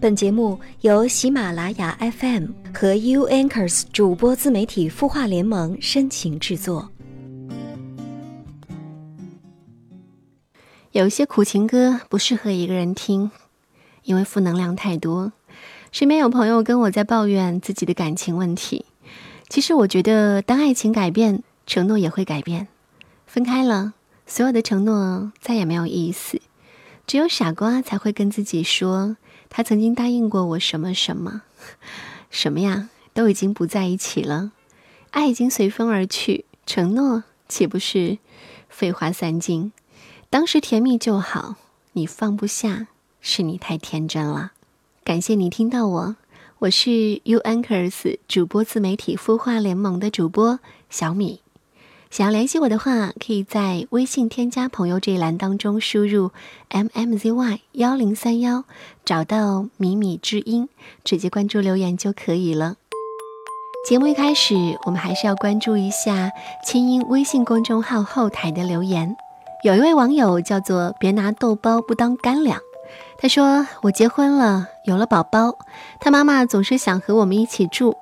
本节目由喜马拉雅 FM 和 U Anchors 主播自媒体孵化联盟深情制作。有些苦情歌不适合一个人听，因为负能量太多。身边有朋友跟我在抱怨自己的感情问题。其实我觉得，当爱情改变，承诺也会改变。分开了，所有的承诺再也没有意思。只有傻瓜才会跟自己说。他曾经答应过我什么什么，什么呀？都已经不在一起了，爱已经随风而去，承诺岂不是废话三斤？当时甜蜜就好，你放不下，是你太天真了。感谢你听到我，我是 U Anchors 主播自媒体孵化联盟的主播小米。想要联系我的话，可以在微信添加朋友这一栏当中输入 m m z y 幺零三幺，找到米米之音，直接关注留言就可以了。节目一开始，我们还是要关注一下清音微信公众号后台的留言。有一位网友叫做“别拿豆包不当干粮”，他说：“我结婚了，有了宝宝，他妈妈总是想和我们一起住，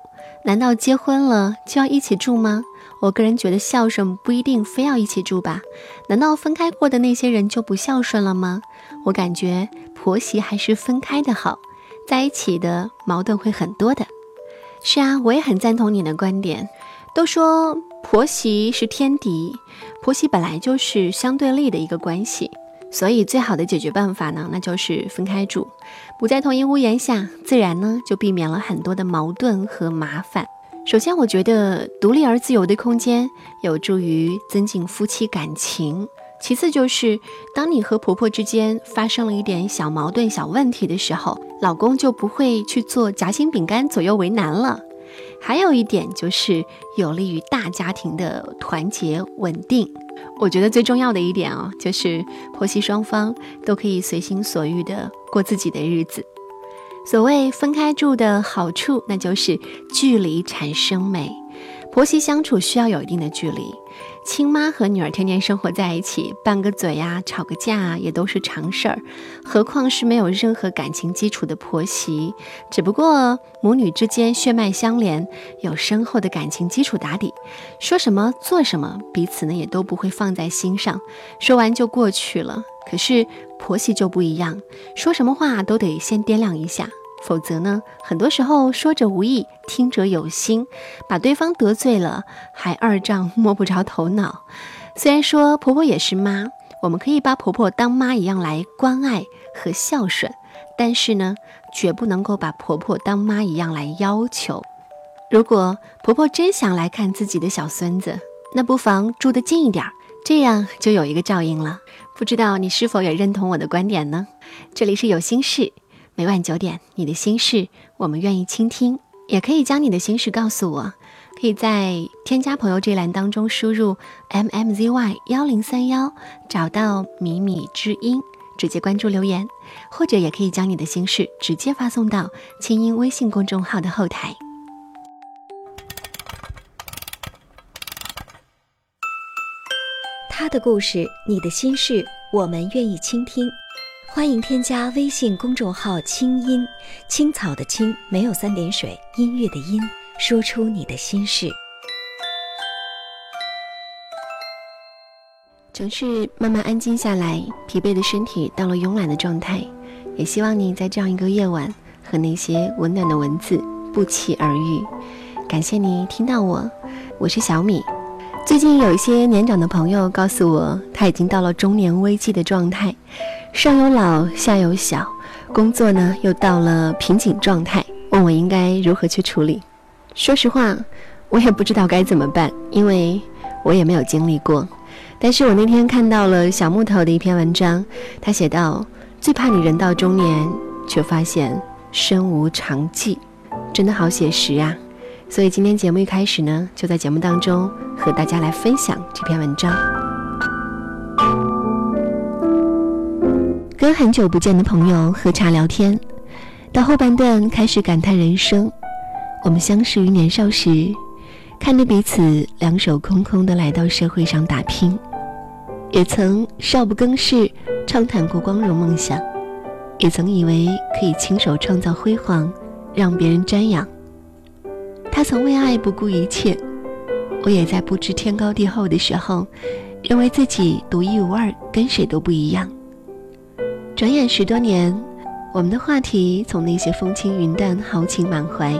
难道结婚了就要一起住吗？”我个人觉得孝顺不一定非要一起住吧？难道分开过的那些人就不孝顺了吗？我感觉婆媳还是分开的好，在一起的矛盾会很多的。是啊，我也很赞同你的观点。都说婆媳是天敌，婆媳本来就是相对立的一个关系，所以最好的解决办法呢，那就是分开住，不在同一屋檐下，自然呢就避免了很多的矛盾和麻烦。首先，我觉得独立而自由的空间有助于增进夫妻感情。其次，就是当你和婆婆之间发生了一点小矛盾、小问题的时候，老公就不会去做夹心饼干左右为难了。还有一点就是有利于大家庭的团结稳定。我觉得最重要的一点哦，就是婆媳双方都可以随心所欲的过自己的日子。所谓分开住的好处，那就是距离产生美。婆媳相处需要有一定的距离，亲妈和女儿天天生活在一起，拌个嘴呀，吵个架，也都是常事儿。何况是没有任何感情基础的婆媳，只不过母女之间血脉相连，有深厚的感情基础打底，说什么做什么，彼此呢也都不会放在心上，说完就过去了。可是婆媳就不一样，说什么话都得先掂量一下。否则呢，很多时候说者无意，听者有心，把对方得罪了，还二丈摸不着头脑。虽然说婆婆也是妈，我们可以把婆婆当妈一样来关爱和孝顺，但是呢，绝不能够把婆婆当妈一样来要求。如果婆婆真想来看自己的小孙子，那不妨住得近一点，这样就有一个照应了。不知道你是否也认同我的观点呢？这里是有心事。每晚九点，你的心事我们愿意倾听，也可以将你的心事告诉我，可以在添加朋友这栏当中输入 m m z y 幺零三幺，找到米米之音，直接关注留言，或者也可以将你的心事直接发送到清音微信公众号的后台。他的故事，你的心事，我们愿意倾听。欢迎添加微信公众号“清音青草”的青没有三点水，音乐的音，说出你的心事。城市慢慢安静下来，疲惫的身体到了慵懒的状态。也希望你在这样一个夜晚，和那些温暖的文字不期而遇。感谢你听到我，我是小米。最近有一些年长的朋友告诉我，他已经到了中年危机的状态。上有老，下有小，工作呢又到了瓶颈状态，问我应该如何去处理。说实话，我也不知道该怎么办，因为我也没有经历过。但是我那天看到了小木头的一篇文章，他写道：“最怕你人到中年，却发现身无长技。”真的好写实啊！所以今天节目一开始呢，就在节目当中和大家来分享这篇文章。跟很久不见的朋友喝茶聊天，到后半段开始感叹人生。我们相识于年少时，看着彼此两手空空的来到社会上打拼，也曾少不更事，畅谈过光荣梦想。也曾以为可以亲手创造辉煌，让别人瞻仰。他曾为爱不顾一切，我也在不知天高地厚的时候，认为自己独一无二，跟谁都不一样。转眼十多年，我们的话题从那些风轻云淡、豪情满怀，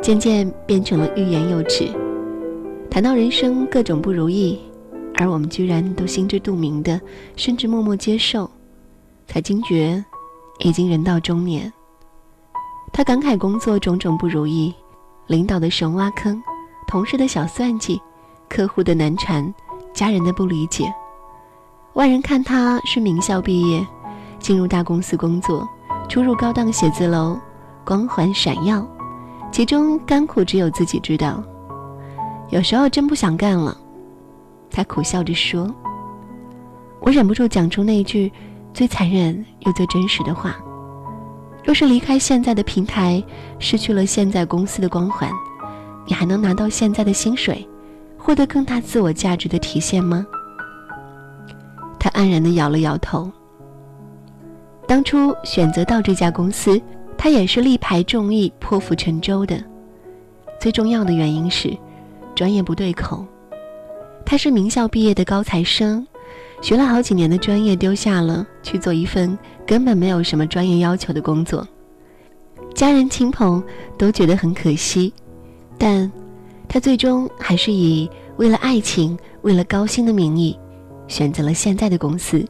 渐渐变成了欲言又止，谈到人生各种不如意，而我们居然都心知肚明的，甚至默默接受，才惊觉，已经人到中年。他感慨工作种种不如意。领导的神挖坑，同事的小算计，客户的难缠，家人的不理解。外人看他是名校毕业，进入大公司工作，出入高档写字楼，光环闪耀。其中甘苦只有自己知道。有时候真不想干了，他苦笑着说：“我忍不住讲出那句最残忍又最真实的话。”若是离开现在的平台，失去了现在公司的光环，你还能拿到现在的薪水，获得更大自我价值的体现吗？他黯然地摇了摇头。当初选择到这家公司，他也是力排众议、破釜沉舟的。最重要的原因是，专业不对口。他是名校毕业的高材生。学了好几年的专业丢下了，去做一份根本没有什么专业要求的工作，家人亲朋都觉得很可惜，但他最终还是以为了爱情、为了高薪的名义，选择了现在的公司。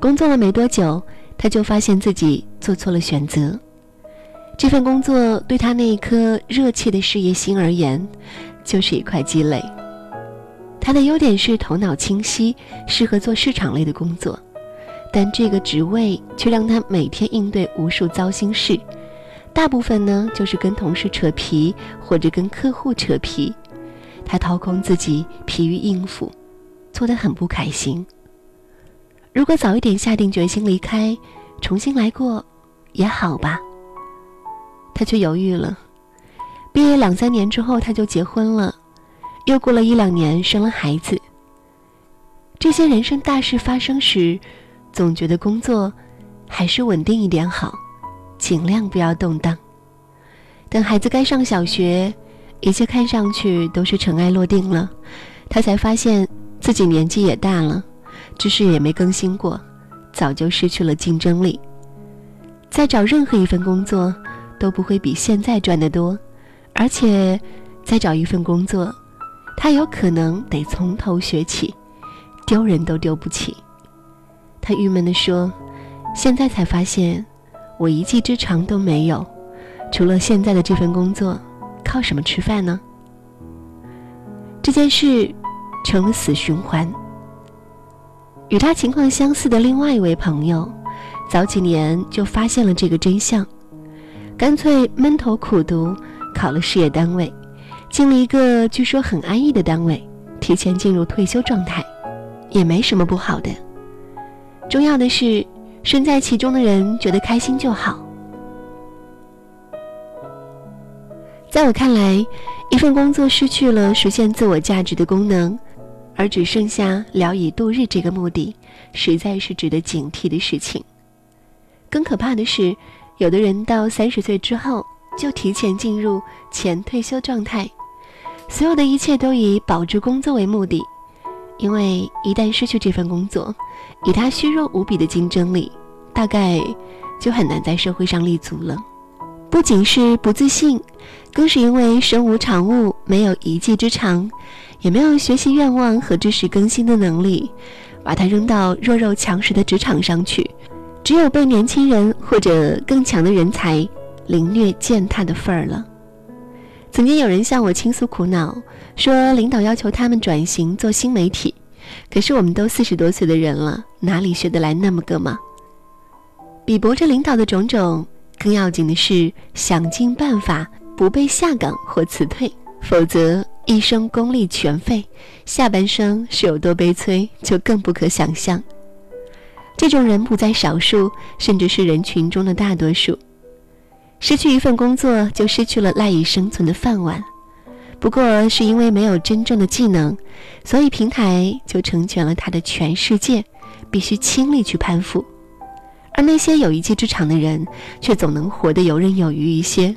工作了没多久，他就发现自己做错了选择，这份工作对他那一颗热切的事业心而言，就是一块鸡肋。他的优点是头脑清晰，适合做市场类的工作，但这个职位却让他每天应对无数糟心事，大部分呢就是跟同事扯皮或者跟客户扯皮，他掏空自己，疲于应付，做得很不开心。如果早一点下定决心离开，重新来过，也好吧。他却犹豫了，毕业两三年之后他就结婚了。又过了一两年，生了孩子。这些人生大事发生时，总觉得工作还是稳定一点好，尽量不要动荡。等孩子该上小学，一切看上去都是尘埃落定了，他才发现自己年纪也大了，知识也没更新过，早就失去了竞争力。再找任何一份工作，都不会比现在赚得多，而且再找一份工作。他有可能得从头学起，丢人都丢不起。他郁闷地说：“现在才发现，我一技之长都没有，除了现在的这份工作，靠什么吃饭呢？”这件事成了死循环。与他情况相似的另外一位朋友，早几年就发现了这个真相，干脆闷头苦读，考了事业单位。进了一个据说很安逸的单位，提前进入退休状态，也没什么不好的。重要的是，身在其中的人觉得开心就好。在我看来，一份工作失去了实现自我价值的功能，而只剩下聊以度日这个目的，实在是值得警惕的事情。更可怕的是，有的人到三十岁之后就提前进入前退休状态。所有的一切都以保住工作为目的，因为一旦失去这份工作，以他虚弱无比的竞争力，大概就很难在社会上立足了。不仅是不自信，更是因为身无长物，没有一技之长，也没有学习愿望和知识更新的能力，把他扔到弱肉强食的职场上去，只有被年轻人或者更强的人才凌虐践踏的份儿了。曾经有人向我倾诉苦恼，说领导要求他们转型做新媒体，可是我们都四十多岁的人了，哪里学得来那么个嘛？比驳着领导的种种，更要紧的是想尽办法不被下岗或辞退，否则一生功力全废，下半生是有多悲催，就更不可想象。这种人不在少数，甚至是人群中的大多数。失去一份工作，就失去了赖以生存的饭碗。不过是因为没有真正的技能，所以平台就成全了他的全世界，必须倾力去攀附。而那些有一技之长的人，却总能活得游刃有余一些。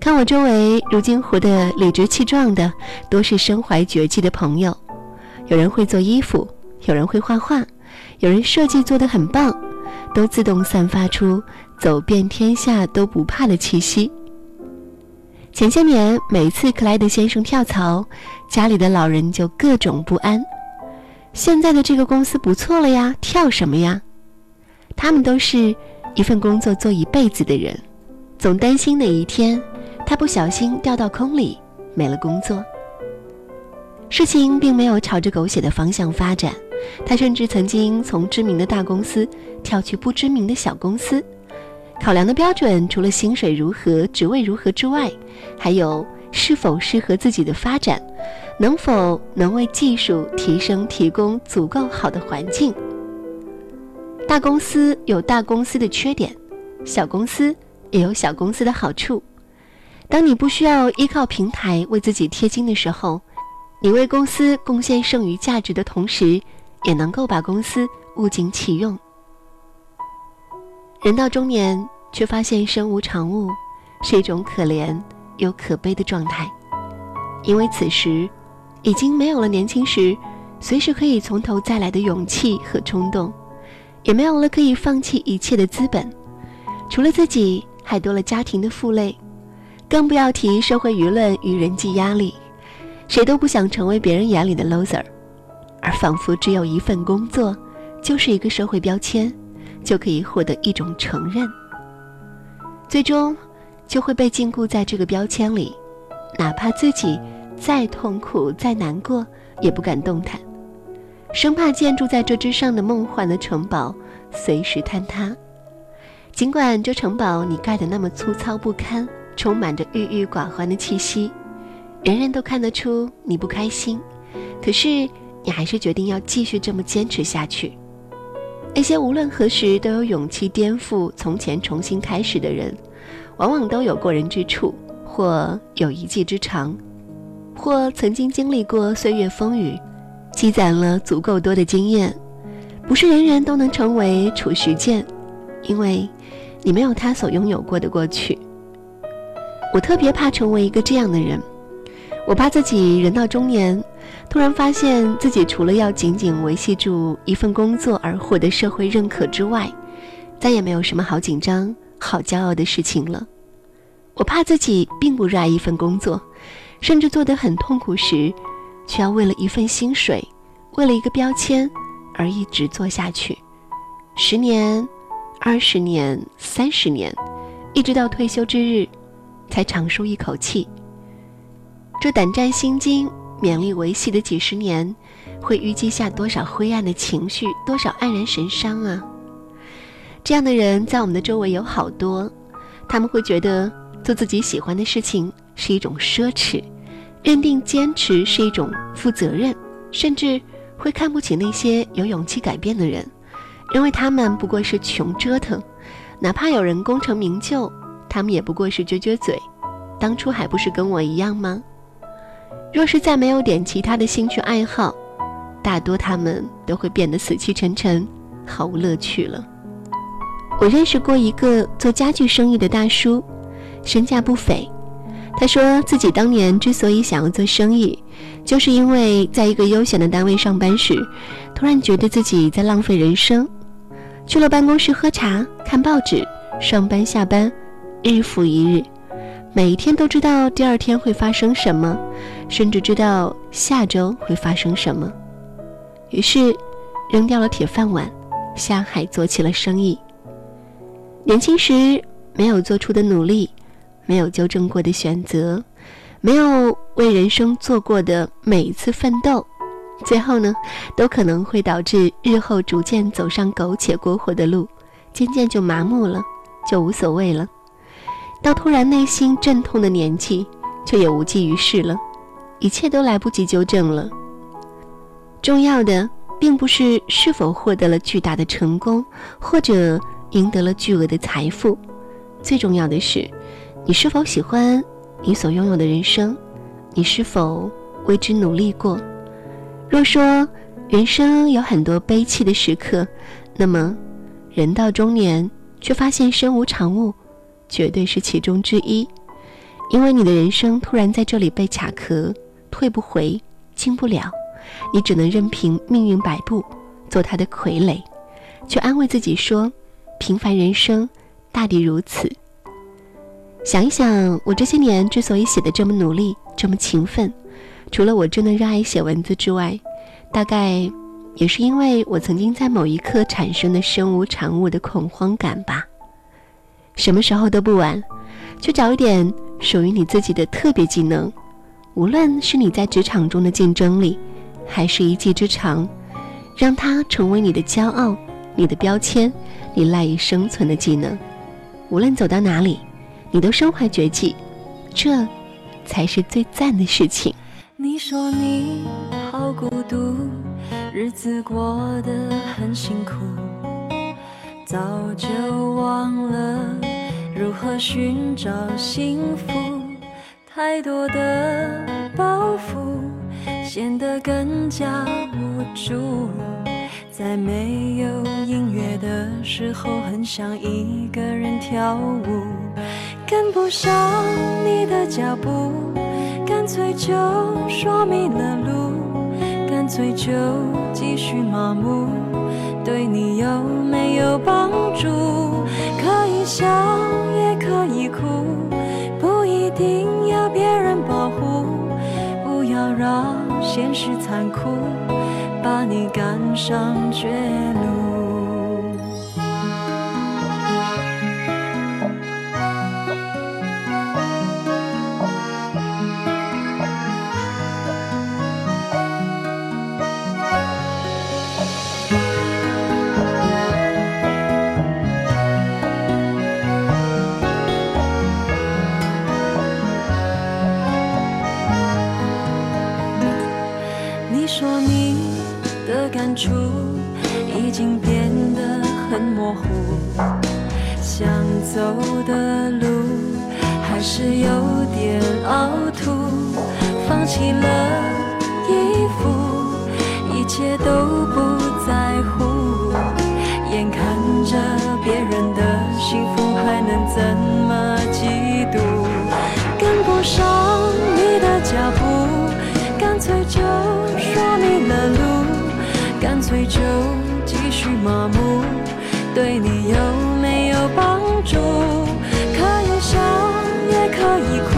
看我周围如今活得理直气壮的，多是身怀绝技的朋友。有人会做衣服，有人会画画，有人设计做得很棒，都自动散发出走遍天下都不怕的气息。前些年，每次克莱德先生跳槽，家里的老人就各种不安。现在的这个公司不错了呀，跳什么呀？他们都是一份工作做一辈子的人，总担心哪一天他不小心掉到坑里，没了工作。事情并没有朝着狗血的方向发展，他甚至曾经从知名的大公司跳去不知名的小公司。考量的标准除了薪水如何、职位如何之外，还有是否适合自己的发展，能否能为技术提升提供足够好的环境。大公司有大公司的缺点，小公司也有小公司的好处。当你不需要依靠平台为自己贴金的时候，你为公司贡献剩余价值的同时，也能够把公司物尽其用。人到中年，却发现身无长物，是一种可怜又可悲的状态。因为此时，已经没有了年轻时随时可以从头再来的勇气和冲动，也没有了可以放弃一切的资本。除了自己，还多了家庭的负累，更不要提社会舆论与人际压力。谁都不想成为别人眼里的 loser，而仿佛只有一份工作，就是一个社会标签。就可以获得一种承认，最终就会被禁锢在这个标签里，哪怕自己再痛苦、再难过，也不敢动弹，生怕建筑在这之上的梦幻的城堡随时坍塌。尽管这城堡你盖得那么粗糙不堪，充满着郁郁寡欢的气息，人人都看得出你不开心，可是你还是决定要继续这么坚持下去。那些无论何时都有勇气颠覆从前、重新开始的人，往往都有过人之处，或有一技之长，或曾经经历过岁月风雨，积攒了足够多的经验。不是人人都能成为褚时健，因为你没有他所拥有过的过去。我特别怕成为一个这样的人，我怕自己人到中年。突然发现自己除了要紧紧维系住一份工作而获得社会认可之外，再也没有什么好紧张、好骄傲的事情了。我怕自己并不热爱一份工作，甚至做得很痛苦时，却要为了一份薪水、为了一个标签而一直做下去，十年、二十年、三十年，一直到退休之日，才长舒一口气。这胆战心惊。勉力维系的几十年，会淤积下多少灰暗的情绪，多少黯然神伤啊！这样的人在我们的周围有好多，他们会觉得做自己喜欢的事情是一种奢侈，认定坚持是一种负责任，甚至会看不起那些有勇气改变的人，认为他们不过是穷折腾，哪怕有人功成名就，他们也不过是撅撅嘴，当初还不是跟我一样吗？若是再没有点其他的兴趣爱好，大多他们都会变得死气沉沉，毫无乐趣了。我认识过一个做家具生意的大叔，身价不菲。他说自己当年之所以想要做生意，就是因为在一个悠闲的单位上班时，突然觉得自己在浪费人生。去了办公室喝茶、看报纸，上班下班，日复一日。每一天都知道第二天会发生什么，甚至知道下周会发生什么。于是，扔掉了铁饭碗，下海做起了生意。年轻时没有做出的努力，没有纠正过的选择，没有为人生做过的每一次奋斗，最后呢，都可能会导致日后逐渐走上苟且过活的路，渐渐就麻木了，就无所谓了。到突然内心阵痛的年纪，却也无济于事了，一切都来不及纠正了。重要的并不是是否获得了巨大的成功，或者赢得了巨额的财富，最重要的是，你是否喜欢你所拥有的人生，你是否为之努力过。若说人生有很多悲戚的时刻，那么，人到中年，却发现身无长物，绝对是其中之一。因为你的人生突然在这里被卡壳，退不回，进不了，你只能任凭命运摆布，做他的傀儡，却安慰自己说：平凡人生，大抵如此。想一想，我这些年之所以写的这么努力，这么勤奋，除了我真的热爱写文字之外，大概也是因为我曾经在某一刻产生的身无长物的恐慌感吧。什么时候都不晚，去找一点属于你自己的特别技能，无论是你在职场中的竞争力，还是一技之长，让它成为你的骄傲、你的标签、你赖以生存的技能。无论走到哪里。你都身怀绝技，这才是最赞的事情。你说你好孤独，日子过得很辛苦，早就忘了如何寻找幸福。太多的包袱显得更加无助，在没有音乐的时候，很想一个人跳舞。跟不上你的脚步，干脆就说迷了路，干脆就继续麻木，对你有没有帮助？可以笑也可以哭，让现实残酷把你赶上绝路。想走的路还是有点凹凸，放弃了衣服，一切都不在乎。眼看着别人的幸福，还能怎么嫉妒？跟不上你的脚步，干脆就说迷了路，干脆就继续麻木。对你有帮助？可以笑也可以哭，